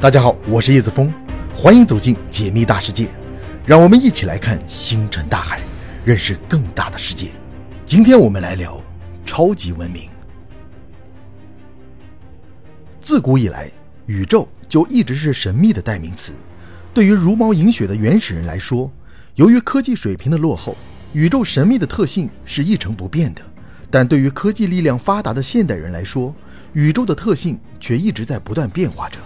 大家好，我是叶子峰，欢迎走进解密大世界，让我们一起来看星辰大海，认识更大的世界。今天我们来聊超级文明。自古以来，宇宙就一直是神秘的代名词。对于茹毛饮血的原始人来说，由于科技水平的落后，宇宙神秘的特性是一成不变的；但对于科技力量发达的现代人来说，宇宙的特性却一直在不断变化着。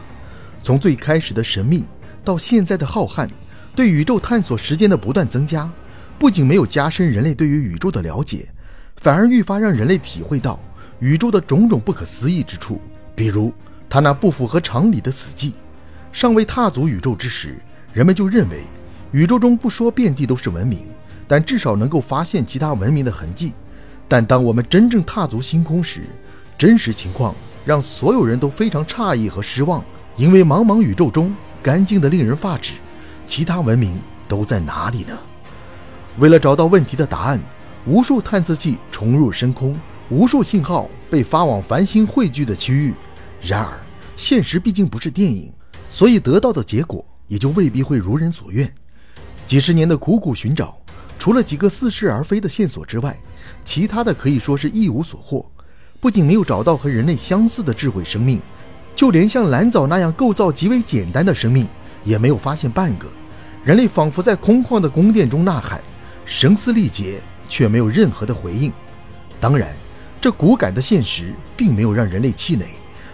从最开始的神秘到现在的浩瀚，对宇宙探索时间的不断增加，不仅没有加深人类对于宇宙的了解，反而愈发让人类体会到宇宙的种种不可思议之处。比如，他那不符合常理的死寂。尚未踏足宇宙之时，人们就认为宇宙中不说遍地都是文明，但至少能够发现其他文明的痕迹。但当我们真正踏足星空时，真实情况让所有人都非常诧异和失望。因为茫茫宇宙中干净的令人发指，其他文明都在哪里呢？为了找到问题的答案，无数探测器冲入深空，无数信号被发往繁星汇聚的区域。然而，现实毕竟不是电影，所以得到的结果也就未必会如人所愿。几十年的苦苦寻找，除了几个似是而非的线索之外，其他的可以说是一无所获。不仅没有找到和人类相似的智慧生命。就连像蓝藻那样构造极为简单的生命，也没有发现半个。人类仿佛在空旷的宫殿中呐喊，声嘶力竭，却没有任何的回应。当然，这骨感的现实并没有让人类气馁，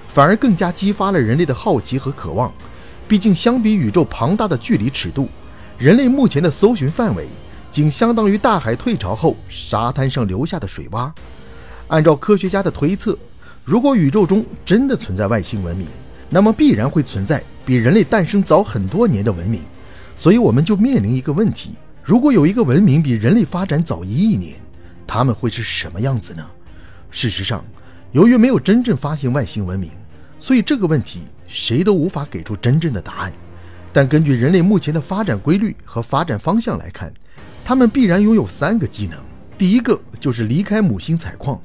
反而更加激发了人类的好奇和渴望。毕竟，相比宇宙庞大的距离尺度，人类目前的搜寻范围，仅相当于大海退潮后沙滩上留下的水洼。按照科学家的推测。如果宇宙中真的存在外星文明，那么必然会存在比人类诞生早很多年的文明。所以我们就面临一个问题：如果有一个文明比人类发展早一亿年，他们会是什么样子呢？事实上，由于没有真正发现外星文明，所以这个问题谁都无法给出真正的答案。但根据人类目前的发展规律和发展方向来看，他们必然拥有三个技能。第一个就是离开母星采矿。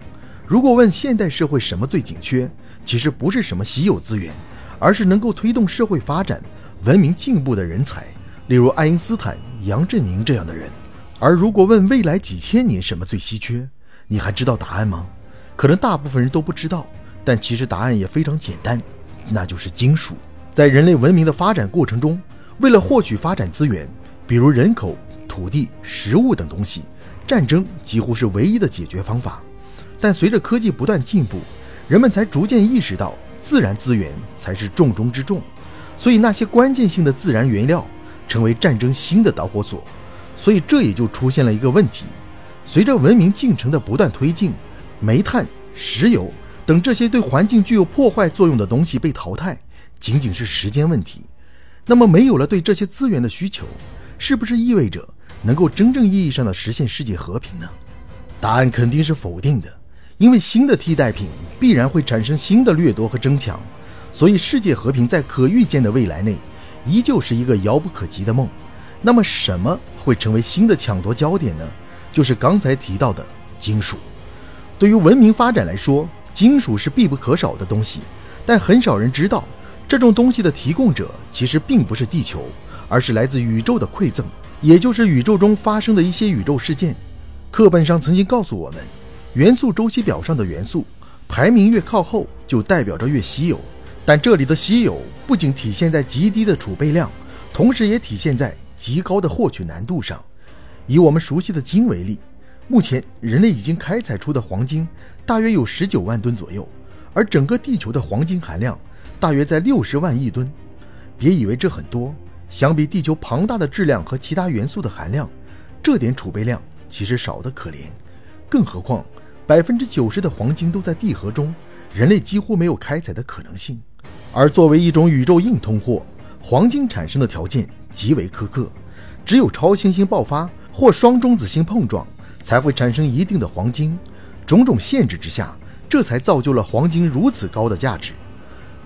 如果问现代社会什么最紧缺，其实不是什么稀有资源，而是能够推动社会发展、文明进步的人才，例如爱因斯坦、杨振宁这样的人。而如果问未来几千年什么最稀缺，你还知道答案吗？可能大部分人都不知道，但其实答案也非常简单，那就是金属。在人类文明的发展过程中，为了获取发展资源，比如人口、土地、食物等东西，战争几乎是唯一的解决方法。但随着科技不断进步，人们才逐渐意识到自然资源才是重中之重，所以那些关键性的自然原料成为战争新的导火索。所以这也就出现了一个问题：随着文明进程的不断推进，煤炭、石油等这些对环境具有破坏作用的东西被淘汰，仅仅是时间问题。那么，没有了对这些资源的需求，是不是意味着能够真正意义上的实现世界和平呢？答案肯定是否定的。因为新的替代品必然会产生新的掠夺和争抢，所以世界和平在可预见的未来内依旧是一个遥不可及的梦。那么，什么会成为新的抢夺焦点呢？就是刚才提到的金属。对于文明发展来说，金属是必不可少的东西，但很少人知道，这种东西的提供者其实并不是地球，而是来自宇宙的馈赠，也就是宇宙中发生的一些宇宙事件。课本上曾经告诉我们。元素周期表上的元素排名越靠后，就代表着越稀有。但这里的稀有不仅体现在极低的储备量，同时也体现在极高的获取难度上。以我们熟悉的金为例，目前人类已经开采出的黄金大约有十九万吨左右，而整个地球的黄金含量大约在六十万亿吨。别以为这很多，相比地球庞大的质量和其他元素的含量，这点储备量其实少得可怜。更何况。百分之九十的黄金都在地核中，人类几乎没有开采的可能性。而作为一种宇宙硬通货，黄金产生的条件极为苛刻，只有超新星爆发或双中子星碰撞，才会产生一定的黄金。种种限制之下，这才造就了黄金如此高的价值。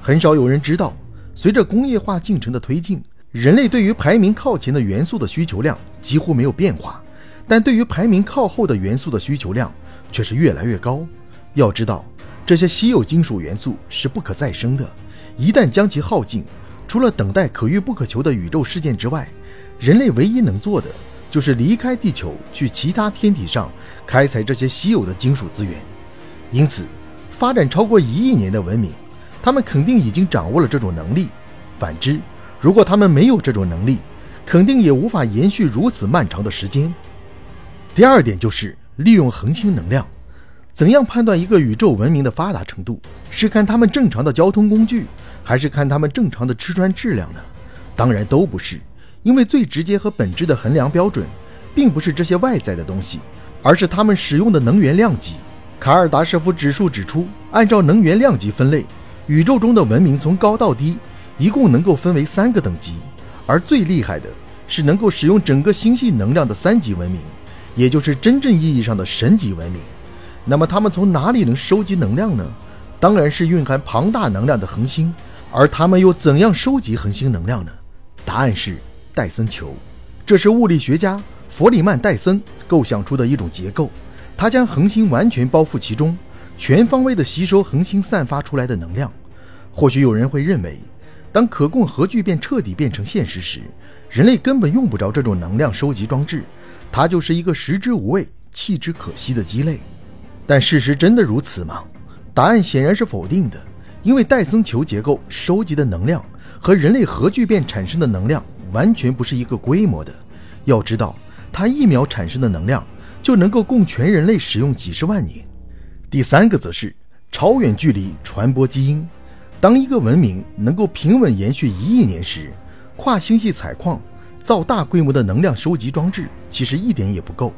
很少有人知道，随着工业化进程的推进，人类对于排名靠前的元素的需求量几乎没有变化，但对于排名靠后的元素的需求量。却是越来越高。要知道，这些稀有金属元素是不可再生的，一旦将其耗尽，除了等待可遇不可求的宇宙事件之外，人类唯一能做的就是离开地球，去其他天体上开采这些稀有的金属资源。因此，发展超过一亿年的文明，他们肯定已经掌握了这种能力。反之，如果他们没有这种能力，肯定也无法延续如此漫长的时间。第二点就是利用恒星能量。怎样判断一个宇宙文明的发达程度？是看他们正常的交通工具，还是看他们正常的吃穿质量呢？当然都不是，因为最直接和本质的衡量标准，并不是这些外在的东西，而是他们使用的能源量级。卡尔达舍夫指数指出，按照能源量级分类，宇宙中的文明从高到低，一共能够分为三个等级，而最厉害的是能够使用整个星系能量的三级文明，也就是真正意义上的神级文明。那么他们从哪里能收集能量呢？当然是蕴含庞大能量的恒星。而他们又怎样收集恒星能量呢？答案是戴森球。这是物理学家弗里曼·戴森构想出的一种结构。他将恒星完全包覆其中，全方位地吸收恒星散发出来的能量。或许有人会认为，当可控核聚变彻底变成现实时，人类根本用不着这种能量收集装置，它就是一个食之无味、弃之可惜的鸡肋。但事实真的如此吗？答案显然是否定的，因为戴森球结构收集的能量和人类核聚变产生的能量完全不是一个规模的。要知道，它一秒产生的能量就能够供全人类使用几十万年。第三个则是超远距离传播基因。当一个文明能够平稳延续一亿年时，跨星系采矿、造大规模的能量收集装置其实一点也不够。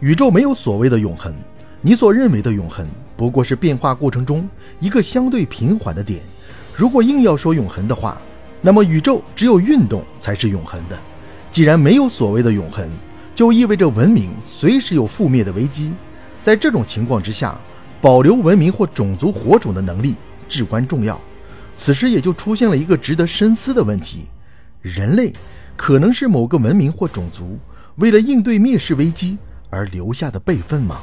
宇宙没有所谓的永恒。你所认为的永恒，不过是变化过程中一个相对平缓的点。如果硬要说永恒的话，那么宇宙只有运动才是永恒的。既然没有所谓的永恒，就意味着文明随时有覆灭的危机。在这种情况之下，保留文明或种族火种的能力至关重要。此时也就出现了一个值得深思的问题：人类可能是某个文明或种族为了应对灭世危机而留下的备份吗？